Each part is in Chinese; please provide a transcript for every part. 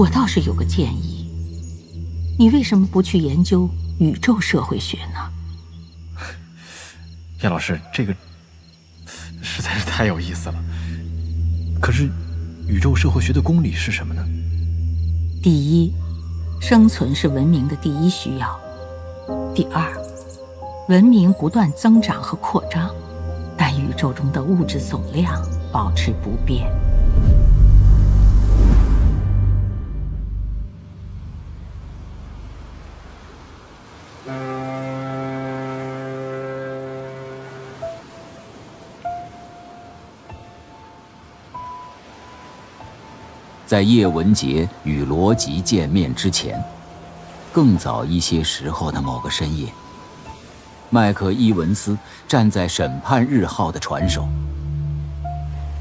我倒是有个建议，你为什么不去研究宇宙社会学呢？叶老师，这个实在是太有意思了。可是，宇宙社会学的公理是什么呢？第一，生存是文明的第一需要；第二，文明不断增长和扩张，但宇宙中的物质总量保持不变。在叶文洁与罗辑见面之前，更早一些时候的某个深夜，麦克伊文斯站在审判日号的船首。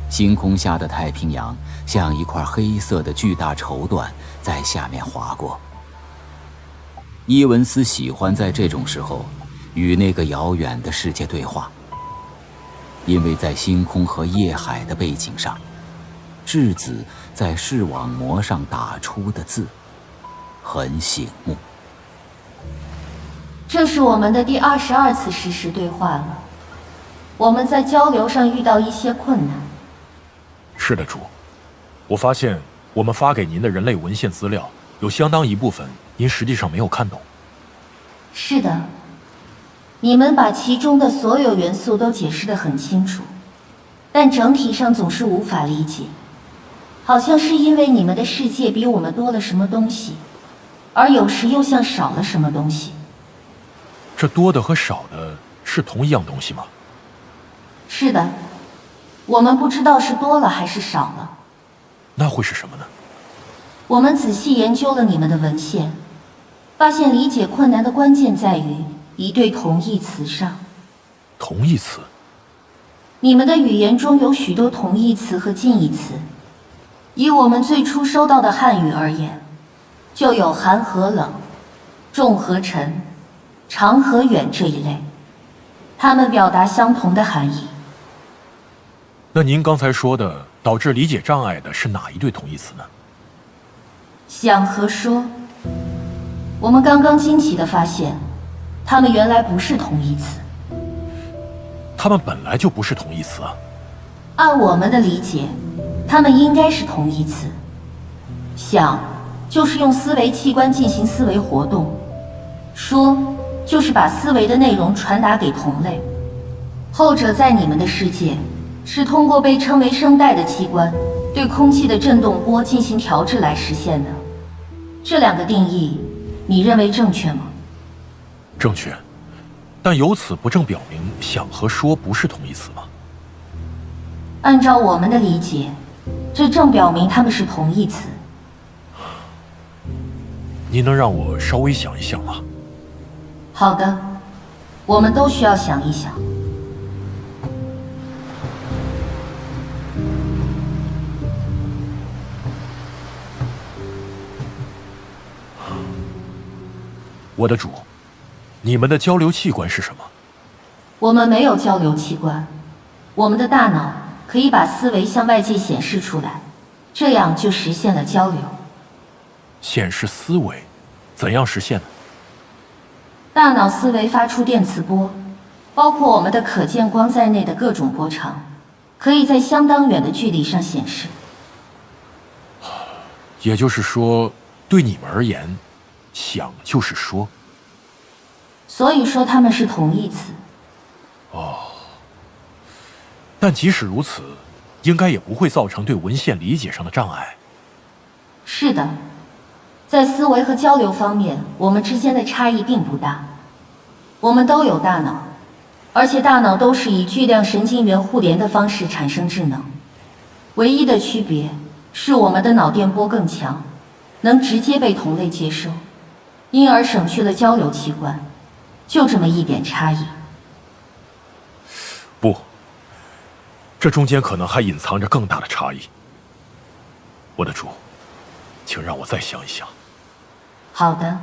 星空下的太平洋像一块黑色的巨大绸缎在下面划过。伊文斯喜欢在这种时候与那个遥远的世界对话，因为在星空和夜海的背景上，质子在视网膜上打出的字，很醒目。这是我们的第二十二次实时对话了。我们在交流上遇到一些困难。是的，主。我发现我们发给您的人类文献资料，有相当一部分您实际上没有看懂。是的，你们把其中的所有元素都解释得很清楚，但整体上总是无法理解。好像是因为你们的世界比我们多了什么东西，而有时又像少了什么东西。这多的和少的是同一样东西吗？是的，我们不知道是多了还是少了。那会是什么呢？我们仔细研究了你们的文献，发现理解困难的关键在于一对同义词上。同义词？你们的语言中有许多同义词和近义词。以我们最初收到的汉语而言，就有寒和冷、重和沉、长和远这一类，它们表达相同的含义。那您刚才说的导致理解障碍的是哪一对同义词呢？想和说。我们刚刚惊奇的发现，它们原来不是同义词。它们本来就不是同义词啊。按我们的理解。它们应该是同义词。想就是用思维器官进行思维活动，说就是把思维的内容传达给同类。后者在你们的世界是通过被称为声带的器官对空气的振动波进行调制来实现的。这两个定义，你认为正确吗？正确，但由此不正表明想和说不是同义词吗？按照我们的理解。这正表明他们是同义词。您能让我稍微想一想吗？好的，我们都需要想一想。我的主，你们的交流器官是什么？我们没有交流器官，我们的大脑。可以把思维向外界显示出来，这样就实现了交流。显示思维，怎样实现呢？大脑思维发出电磁波，包括我们的可见光在内的各种波长，可以在相当远的距离上显示。也就是说，对你们而言，想就是说。所以说它们是同义词。哦。但即使如此，应该也不会造成对文献理解上的障碍。是的，在思维和交流方面，我们之间的差异并不大。我们都有大脑，而且大脑都是以巨量神经元互联的方式产生智能。唯一的区别是我们的脑电波更强，能直接被同类接收，因而省去了交流器官。就这么一点差异。不。这中间可能还隐藏着更大的差异。我的主，请让我再想一想。好的。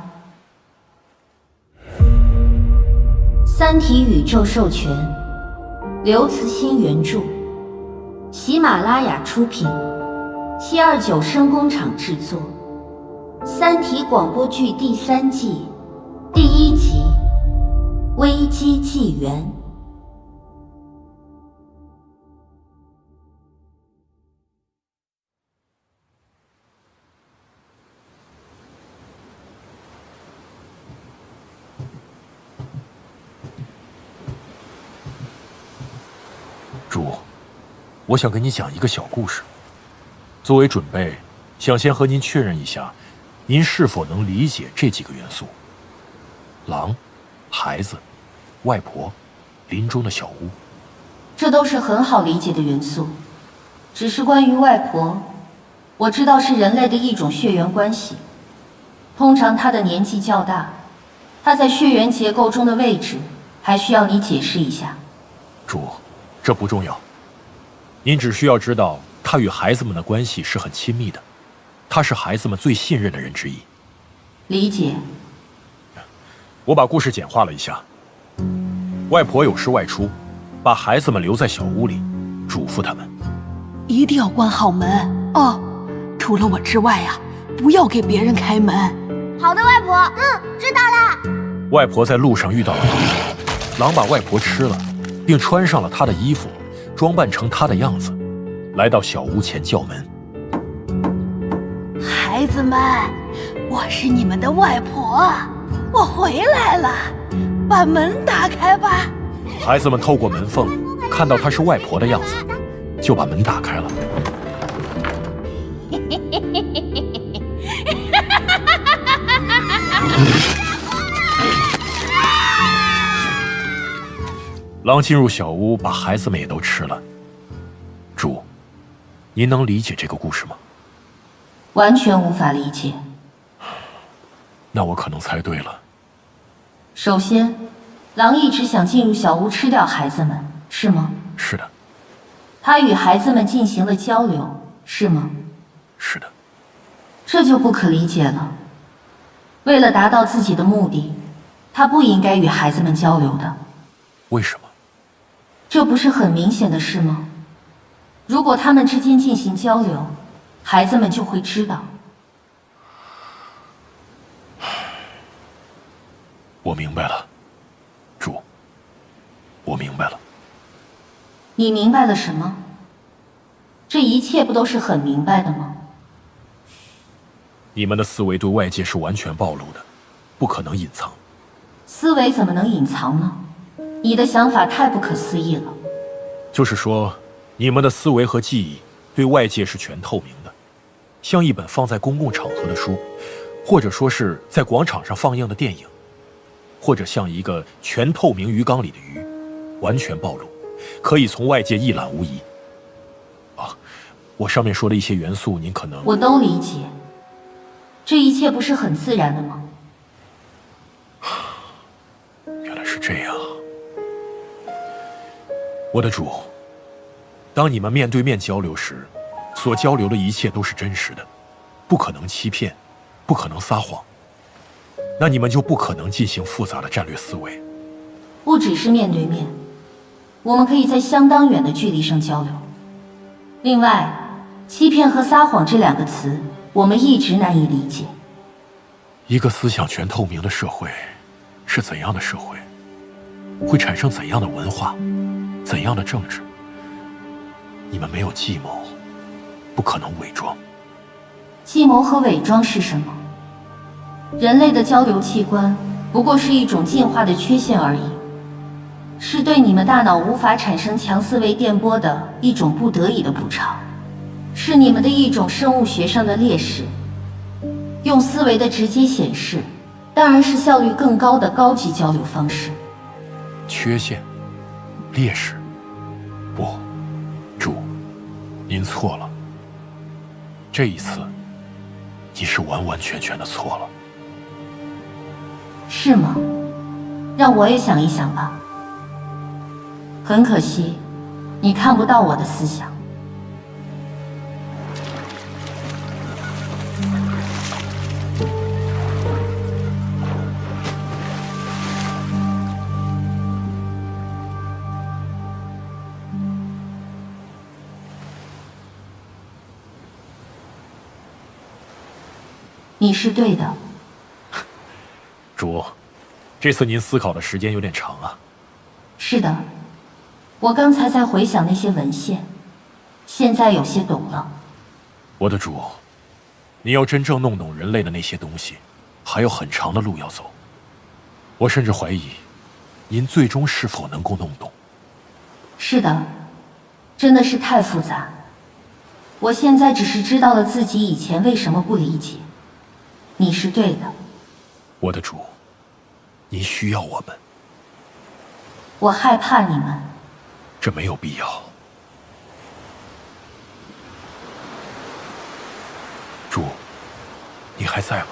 《三体宇宙授权》，刘慈欣原著，喜马拉雅出品，七二九声工厂制作，三体广播剧第三季第一集《危机纪元》。主，我想跟你讲一个小故事。作为准备，想先和您确认一下。您是否能理解这几个元素？狼、孩子、外婆、林中的小屋，这都是很好理解的元素。只是关于外婆，我知道是人类的一种血缘关系。通常她的年纪较大，她在血缘结构中的位置还需要你解释一下。主，这不重要。您只需要知道她与孩子们的关系是很亲密的。他是孩子们最信任的人之一。理解。我把故事简化了一下。外婆有事外出，把孩子们留在小屋里，嘱咐他们一定要关好门哦。除了我之外啊，不要给别人开门。好的，外婆。嗯，知道了。外婆在路上遇到了狼，狼把外婆吃了，并穿上了他的衣服，装扮成他的样子，来到小屋前叫门。孩子们，我是你们的外婆，我回来了，把门打开吧。孩子们透过门缝看到她是外婆的样子，就把门打开了。狼进入小屋，把孩子们也都吃了。主，您能理解这个故事吗？完全无法理解。那我可能猜对了。首先，狼一直想进入小屋吃掉孩子们，是吗？是的。他与孩子们进行了交流，是吗？是的。这就不可理解了。为了达到自己的目的，他不应该与孩子们交流的。为什么？这不是很明显的事吗？如果他们之间进行交流，孩子们就会知道。我明白了，主，我明白了。你明白了什么？这一切不都是很明白的吗？你们的思维对外界是完全暴露的，不可能隐藏。思维怎么能隐藏呢？你的想法太不可思议了。就是说，你们的思维和记忆对外界是全透明的。像一本放在公共场合的书，或者说是在广场上放映的电影，或者像一个全透明鱼缸里的鱼，完全暴露，可以从外界一览无遗。啊，我上面说的一些元素，您可能我都理解。这一切不是很自然的吗？我的主。当你们面对面交流时。所交流的一切都是真实的，不可能欺骗，不可能撒谎。那你们就不可能进行复杂的战略思维。不只是面对面，我们可以在相当远的距离上交流。另外，欺骗和撒谎这两个词，我们一直难以理解。一个思想全透明的社会，是怎样的社会？会产生怎样的文化？怎样的政治？你们没有计谋。不可能伪装。计谋和伪装是什么？人类的交流器官不过是一种进化的缺陷而已，是对你们大脑无法产生强思维电波的一种不得已的补偿，是你们的一种生物学上的劣势。用思维的直接显示，当然是效率更高的高级交流方式。缺陷，劣势，不，主，您错了。这一次，你是完完全全的错了。是吗？让我也想一想吧。很可惜，你看不到我的思想。是对的。主，这次您思考的时间有点长啊。是的，我刚才在回想那些文献，现在有些懂了。我的主，你要真正弄懂人类的那些东西，还有很长的路要走。我甚至怀疑，您最终是否能够弄懂。是的，真的是太复杂。我现在只是知道了自己以前为什么不理解。你是对的。我的主，您需要我们。我害怕你们。这没有必要。主，你还在吗？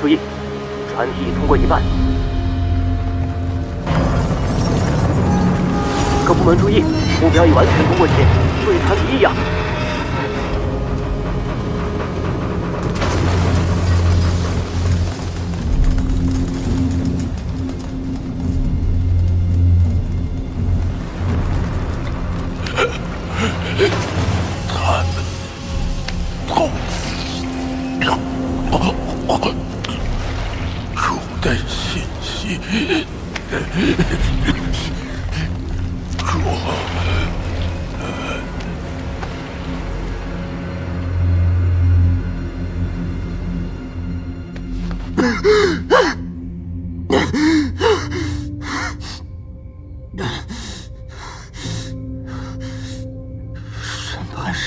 注意，船体通过一半。各部门注意，目标已完全通过前，注意船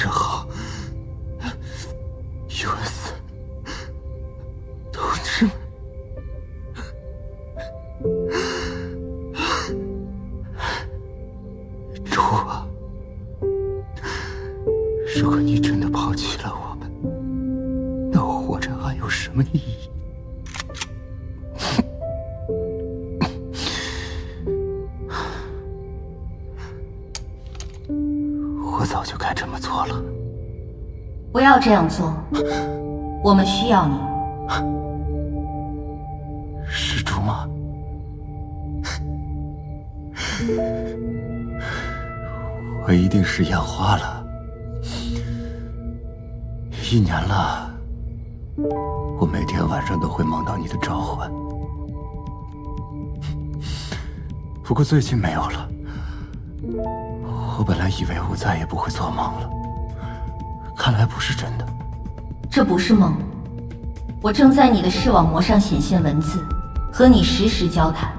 是好。这样做，我们需要你。是猪吗？我一定是眼花了。一年了，我每天晚上都会梦到你的召唤。不过最近没有了。我本来以为我再也不会做梦了。看来不是真的。这不是梦，我正在你的视网膜上显现文字，和你实时交谈。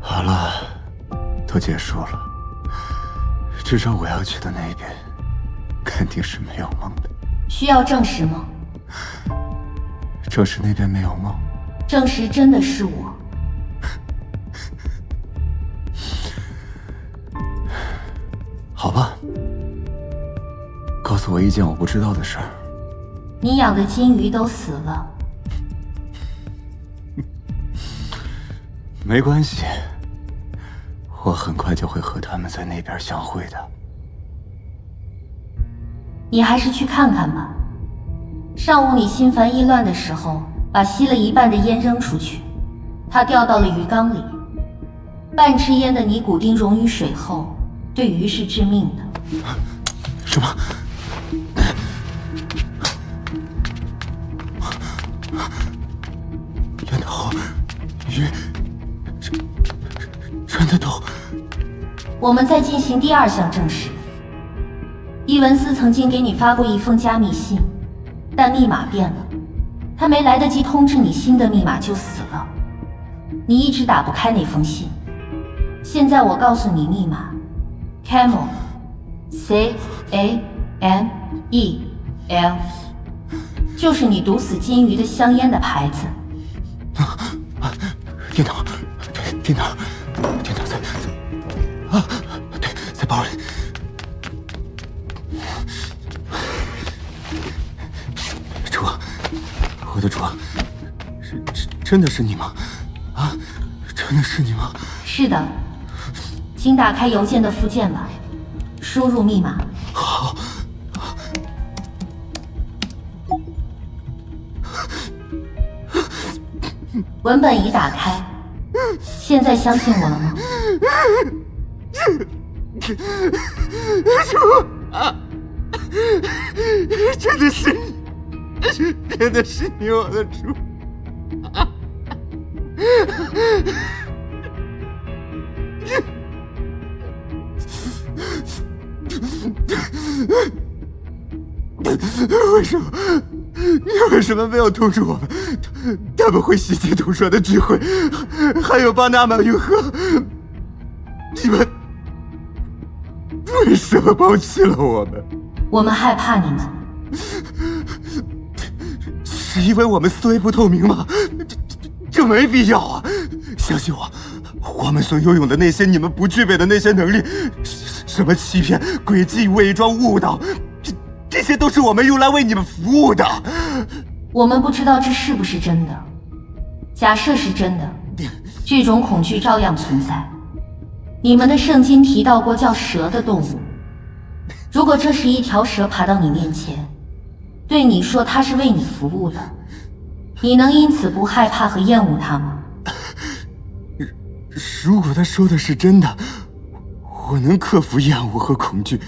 好了，都结束了。至少我要去的那边，肯定是没有梦的。需要证实吗？证实那边没有梦。证实真的是我。诉我一件我不知道的事儿。你养的金鱼都死了。没关系，我很快就会和他们在那边相会的。你还是去看看吧。上午你心烦意乱的时候，把吸了一半的烟扔出去，它掉到了鱼缸里。半支烟的尼古丁溶于水后。对鱼是致命的。什么？烟头，鱼，真真的都。我们在进行第二项证实。伊文斯曾经给你发过一封加密信，但密码变了，他没来得及通知你新的密码就死了。你一直打不开那封信。现在我告诉你密码。Camel，C A M E L，就是你毒死金鱼的香烟的牌子。啊啊！电脑，电脑，电脑在啊！对，在包里。主，我的主，是真真的是你吗？啊，真的是你吗？是的。请打开邮件的附件吧，输入密码。文本已打开，现在相信我了吗？主啊，真的是你，真的是你，我的主。为什么？你为什么没有通知我们？他他们会袭击毒蛇的聚会，还有巴拿马运河。你们为什么抛弃了我们？我们害怕你们，是因为我们思维不透明吗？这这这没必要啊！相信我，我们所拥有的那些你们不具备的那些能力，什么欺骗、诡计、伪装、误导，些都是我们用来为你们服务的。我们不知道这是不是真的。假设是真的，这种恐惧照样存在。你们的圣经提到过叫蛇的动物，如果这是一条蛇爬到你面前，对你说它是为你服务的，你能因此不害怕和厌恶它吗？如果他说的是真的，我能克服厌恶和恐惧，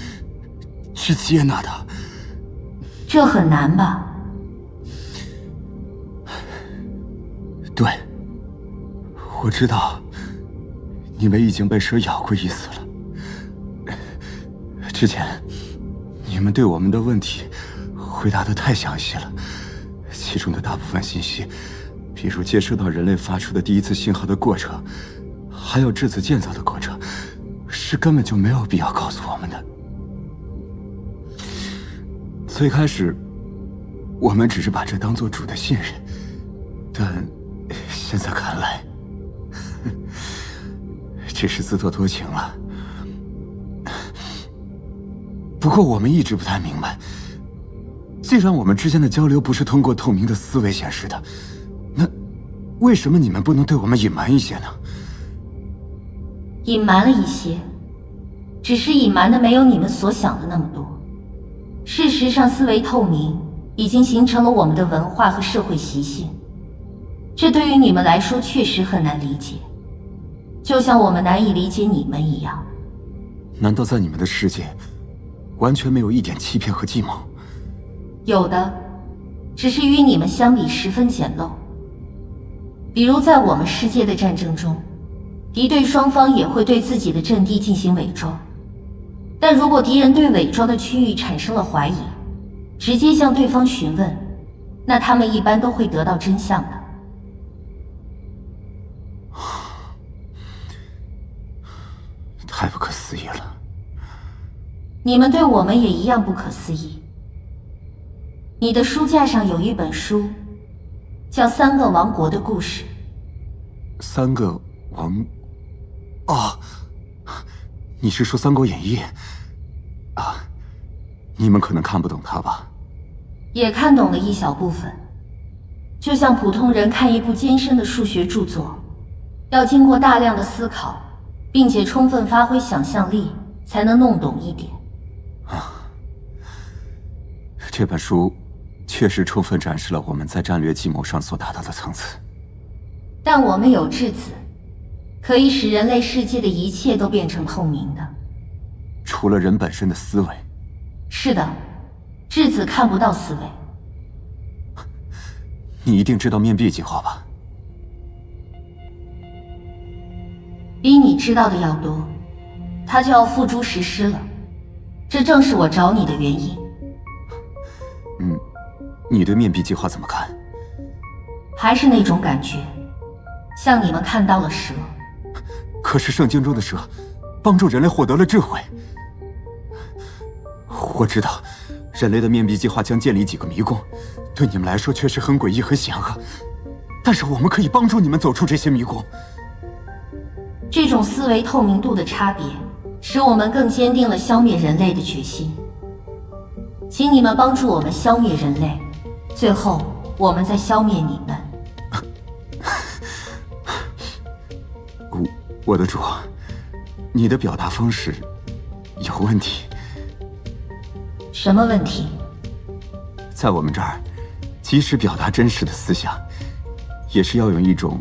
去接纳他。这很难吧？对，我知道，你们已经被蛇咬过一次了。之前，你们对我们的问题回答的太详细了，其中的大部分信息，比如接收到人类发出的第一次信号的过程。还有质子建造的过程，是根本就没有必要告诉我们的。最开始，我们只是把这当做主的信任，但现在看来，只是自作多情了。不过我们一直不太明白，既然我们之间的交流不是通过透明的思维显示的，那为什么你们不能对我们隐瞒一些呢？隐瞒了一些，只是隐瞒的没有你们所想的那么多。事实上，思维透明已经形成了我们的文化和社会习性，这对于你们来说确实很难理解，就像我们难以理解你们一样。难道在你们的世界，完全没有一点欺骗和计谋？有的，只是与你们相比十分简陋。比如在我们世界的战争中。敌对双方也会对自己的阵地进行伪装，但如果敌人对伪装的区域产生了怀疑，直接向对方询问，那他们一般都会得到真相的。太不可思议了！你们对我们也一样不可思议。你的书架上有一本书，叫《三个王国的故事》。三个王。哦，你是说《三国演义》啊？你们可能看不懂它吧？也看懂了一小部分，就像普通人看一部艰深的数学著作，要经过大量的思考，并且充分发挥想象力，才能弄懂一点。啊，这本书确实充分展示了我们在战略计谋上所达到的层次。但我们有质子。可以使人类世界的一切都变成透明的，除了人本身的思维。是的，质子看不到思维。你一定知道面壁计划吧？比你知道的要多，他就要付诸实施了。这正是我找你的原因。嗯，你对面壁计划怎么看？还是那种感觉，像你们看到了蛇。可是圣经中的蛇，帮助人类获得了智慧。我知道，人类的面壁计划将建立几个迷宫，对你们来说确实很诡异和险恶。但是我们可以帮助你们走出这些迷宫。这种思维透明度的差别，使我们更坚定了消灭人类的决心。请你们帮助我们消灭人类，最后我们再消灭你们。我的主，你的表达方式有问题。什么问题？在我们这儿，即使表达真实的思想，也是要用一种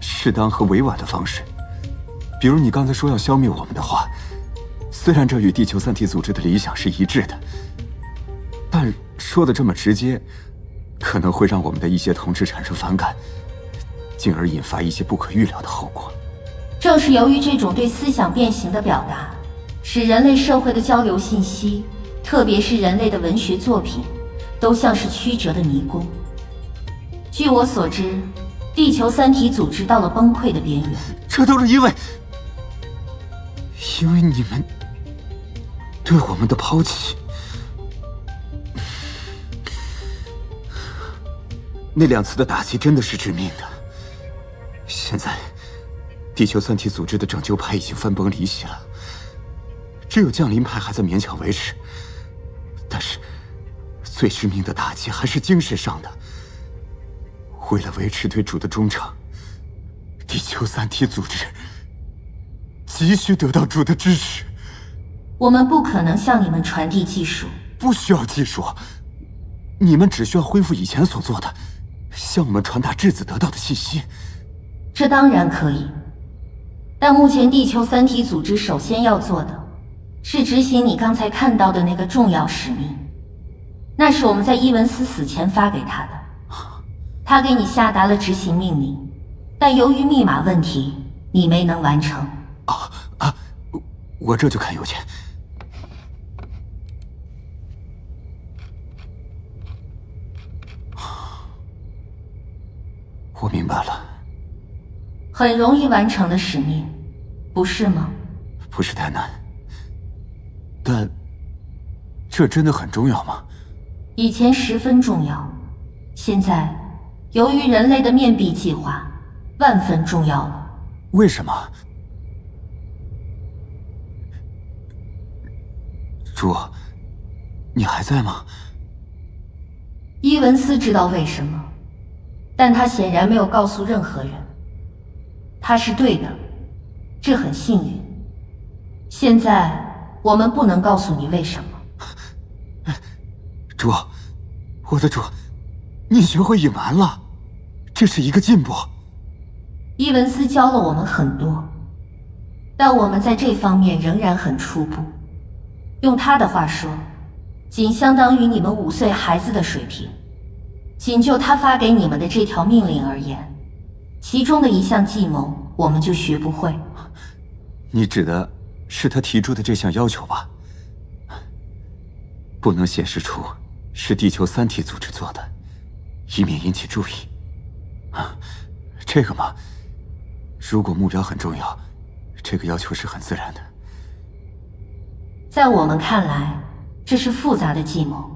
适当和委婉的方式。比如你刚才说要消灭我们的话，虽然这与地球三体组织的理想是一致的，但说的这么直接，可能会让我们的一些同志产生反感，进而引发一些不可预料的后果。正是由于这种对思想变形的表达，使人类社会的交流信息，特别是人类的文学作品，都像是曲折的迷宫。据我所知，地球三体组织到了崩溃的边缘。这都是因为，因为你们对我们的抛弃。那两次的打击真的是致命的。现在，地球三体组织的拯救派已经分崩离析了，只有降临派还在勉强维持。但是，最致命的打击还是精神上的。为了维持对主的忠诚，地球三体组织急需得到主的支持。我们不可能向你们传递技术，不需要技术，你们只需要恢复以前所做的，向我们传达质子得到的信息。这当然可以，但目前地球三体组织首先要做的，是执行你刚才看到的那个重要使命。那是我们在伊文斯死前发给他的。他给你下达了执行命令，但由于密码问题，你没能完成。啊啊！我这就看邮件。我明白了。很容易完成的使命，不是吗？不是太难，但这真的很重要吗？以前十分重要，现在由于人类的面壁计划，万分重要了。为什么？主，你还在吗？伊文斯知道为什么，但他显然没有告诉任何人。他是对的，这很幸运。现在我们不能告诉你为什么。主，我的主，你学会隐瞒了，这是一个进步。伊文斯教了我们很多，但我们在这方面仍然很初步。用他的话说，仅相当于你们五岁孩子的水平。仅就他发给你们的这条命令而言。其中的一项计谋，我们就学不会。你指的是他提出的这项要求吧？不能显示出是地球三体组织做的，以免引起注意。啊，这个嘛，如果目标很重要，这个要求是很自然的。在我们看来，这是复杂的计谋。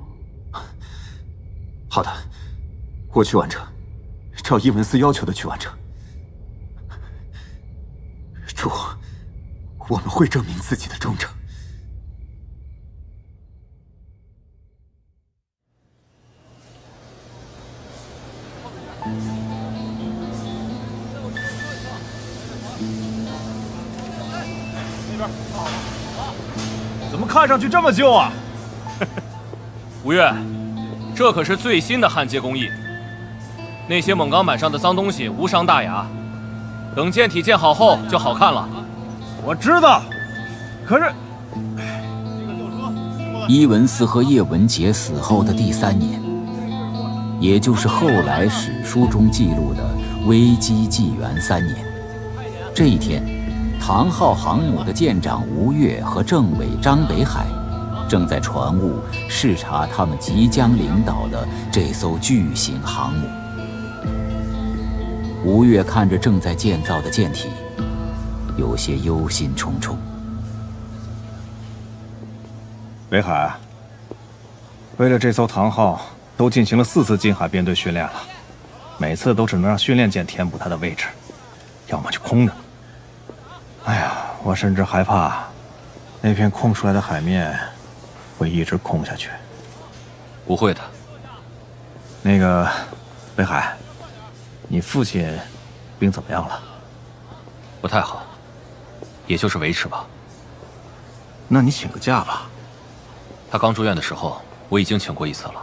好的，我去完成。照伊文斯要求的去完成。主，我们会证明自己的忠诚。怎么看上去这么旧啊？吴越，这可是最新的焊接工艺。那些锰钢板上的脏东西无伤大雅，等舰体建好后就好看了。我知道，可是，伊文斯和叶文洁死后的第三年，也就是后来史书中记录的危机纪元三年，这一天，唐号航母的舰长吴越和政委张北海，正在船坞视察他们即将领导的这艘巨型航母。吴越看着正在建造的舰体，有些忧心忡忡。北海，为了这艘唐号，都进行了四次近海编队训练了，每次都只能让训练舰填补它的位置，要么就空着。哎呀，我甚至害怕，那片空出来的海面会一直空下去。不会的。那个，北海。你父亲病怎么样了？不太好，也就是维持吧。那你请个假吧。他刚住院的时候，我已经请过一次了。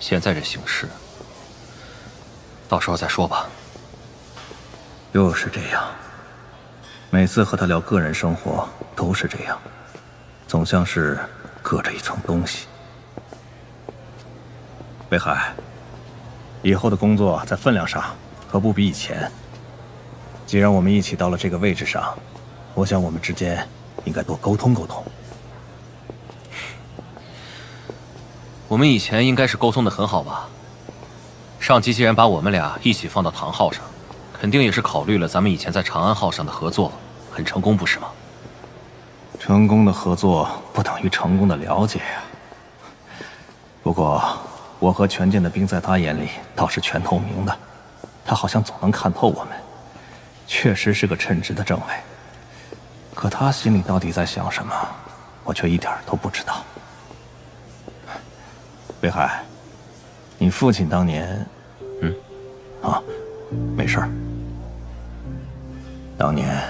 现在这形势，到时候再说吧。又是这样。每次和他聊个人生活都是这样，总像是隔着一层东西。北海，以后的工作在分量上可不比以前。既然我们一起到了这个位置上，我想我们之间应该多沟通沟通。我们以前应该是沟通的很好吧？上级既然把我们俩一起放到唐号上，肯定也是考虑了咱们以前在长安号上的合作很成功，不是吗？成功的合作不等于成功的了解呀。不过，我和权健的兵在他眼里倒是全透明的，他好像总能看透我们。确实是个称职的政委，可他心里到底在想什么，我却一点都不知道。北海，你父亲当年，嗯，啊，没事儿。当年，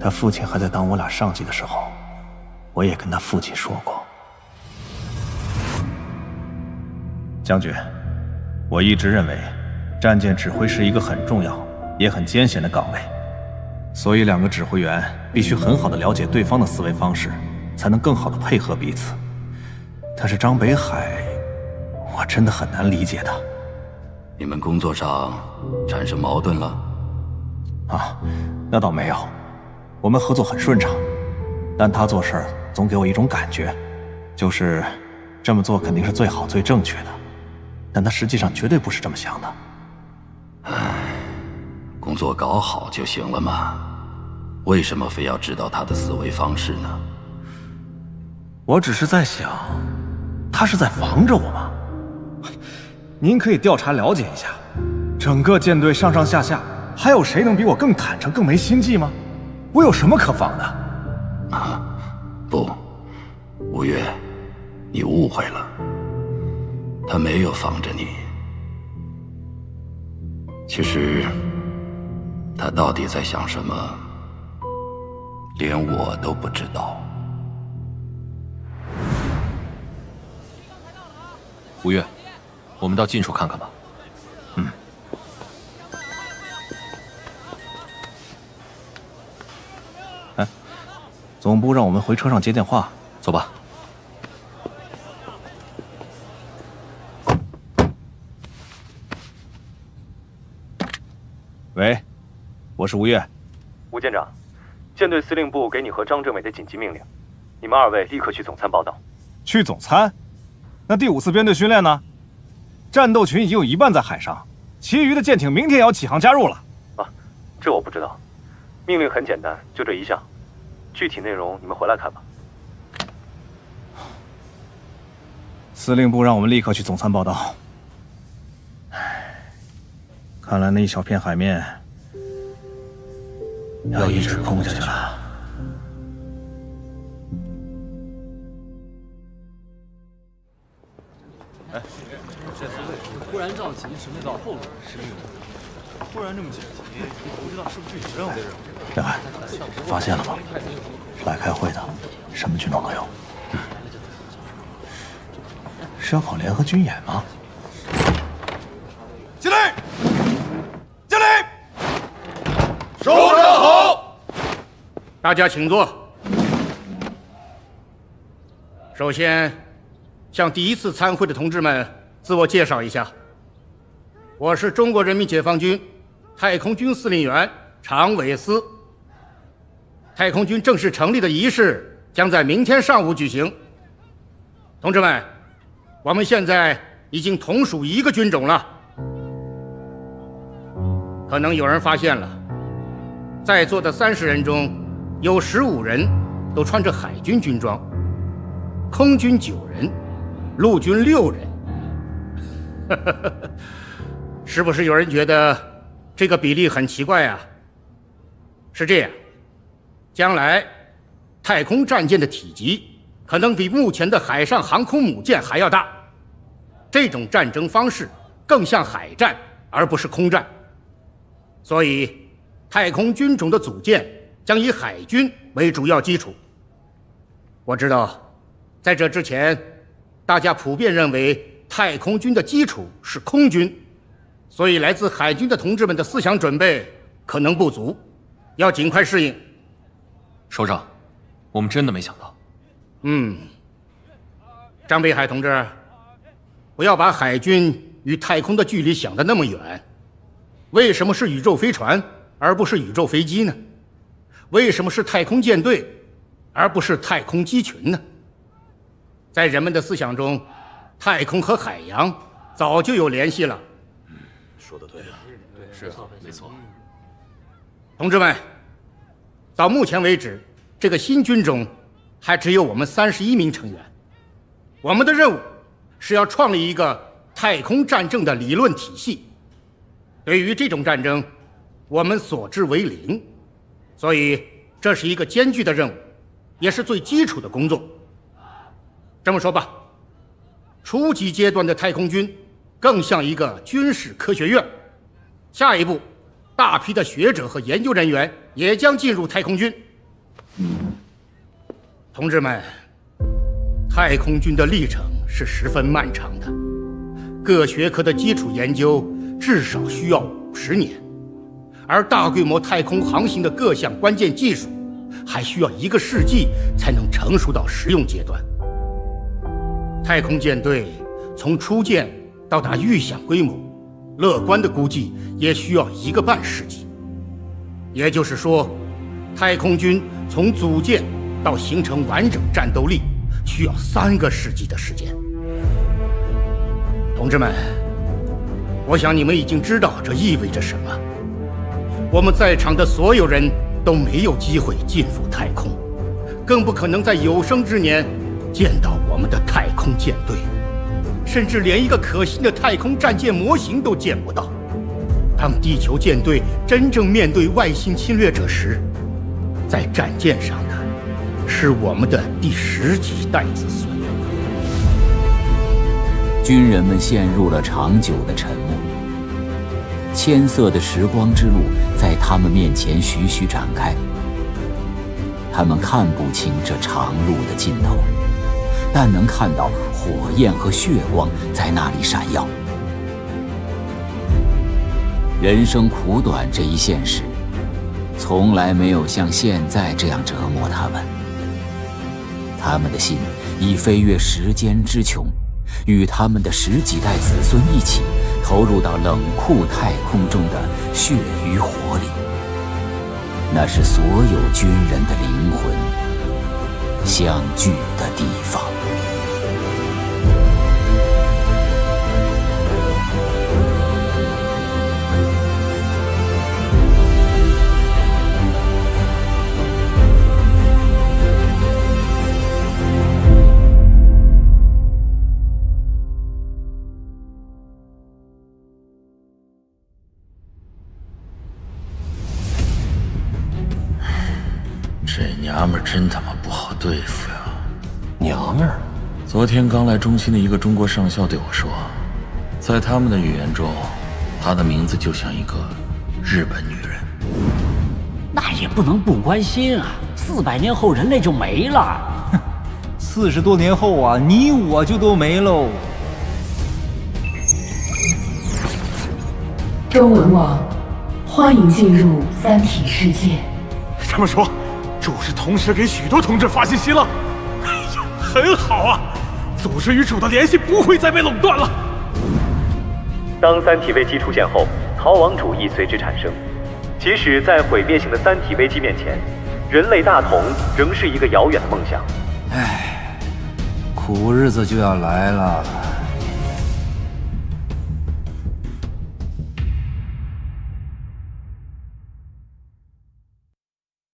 他父亲还在当我俩上级的时候，我也跟他父亲说过。将军，我一直认为，战舰指挥是一个很重要。也很艰险的岗位，所以两个指挥员必须很好的了解对方的思维方式，才能更好的配合彼此。但是张北海，我真的很难理解他。你们工作上产生矛盾了？啊，那倒没有，我们合作很顺畅。但他做事总给我一种感觉，就是这么做肯定是最好最正确的，但他实际上绝对不是这么想的。唉。工作搞好就行了嘛，为什么非要知道他的思维方式呢？我只是在想，他是在防着我吗？您可以调查了解一下，整个舰队上上下下，还有谁能比我更坦诚、更没心计吗？我有什么可防的？啊，不，吴越，你误会了，他没有防着你。其实。他到底在想什么？连我都不知道。吴越，我们到近处看看吧。嗯。哎，总部让我们回车上接电话，走吧。喂。我是吴越，吴舰长，舰队司令部给你和张政委的紧急命令，你们二位立刻去总参报道。去总参？那第五次编队训练呢？战斗群已经有一半在海上，其余的舰艇明天也要起航加入了。啊，这我不知道。命令很简单，就这一项，具体内容你们回来看吧。司令部让我们立刻去总参报道。唉，看来那一小片海面。要一直空下去了。突然召集，什么叫后路？是突然这么紧急，不知道是不是任务的任务？北海，发现了吗？来开会的，什么军种都有。嗯，是要搞联合军演吗？敬礼！首长。大家请坐。首先，向第一次参会的同志们自我介绍一下，我是中国人民解放军太空军司令员常伟思。太空军正式成立的仪式将在明天上午举行。同志们，我们现在已经同属一个军种了。可能有人发现了，在座的三十人中。有十五人都穿着海军军装，空军九人，陆军六人。是不是有人觉得这个比例很奇怪啊？是这样，将来太空战舰的体积可能比目前的海上航空母舰还要大，这种战争方式更像海战而不是空战，所以太空军种的组建。将以海军为主要基础。我知道，在这之前，大家普遍认为太空军的基础是空军，所以来自海军的同志们的思想准备可能不足，要尽快适应。首长，我们真的没想到。嗯，张北海同志，不要把海军与太空的距离想得那么远。为什么是宇宙飞船而不是宇宙飞机呢？为什么是太空舰队而不是太空机群呢？在人们的思想中，太空和海洋早就有联系了。嗯，说的对啊，对，是啊，没错。同志们，到目前为止，这个新军中还只有我们三十一名成员。我们的任务是要创立一个太空战争的理论体系。对于这种战争，我们所知为零，所以这是一个艰巨的任务，也是最基础的工作。这么说吧，初级阶段的太空军更像一个军事科学院。下一步，大批的学者和研究人员也将进入太空军。同志们，太空军的历程是十分漫长的，各学科的基础研究至少需要五十年，而大规模太空航行的各项关键技术还需要一个世纪才能成熟到实用阶段。太空舰队从初建到达预想规模，乐观的估计也需要一个半世纪。也就是说，太空军从组建到形成完整战斗力，需要三个世纪的时间。同志们，我想你们已经知道这意味着什么。我们在场的所有人都没有机会进入太空，更不可能在有生之年。见到我们的太空舰队，甚至连一个可信的太空战舰模型都见不到。当地球舰队真正面对外星侵略者时，在战舰上的，是我们的第十几代子孙。军人们陷入了长久的沉默，千色的时光之路在他们面前徐徐展开，他们看不清这长路的尽头。但能看到火焰和血光在那里闪耀。人生苦短这一现实，从来没有像现在这样折磨他们。他们的心已飞越时间之穹，与他们的十几代子孙一起投入到冷酷太空中的血与火里。那是所有军人的灵魂相聚的地方。娘们儿真他妈不好对付呀！娘们儿，昨天刚来中心的一个中国上校对我说，在他们的语言中，她的名字就像一个日本女人。那也不能不关心啊！四百年后人类就没了。哼，四十多年后啊，你我就都没喽。中文网，欢迎进入三体世界。这么说。组织同时给许多同志发信息了，哎呀，很好啊！组织与主的联系不会再被垄断了。当三体危机出现后，逃亡主义随之产生。即使在毁灭性的三体危机面前，人类大同仍是一个遥远的梦想。唉，苦日子就要来了。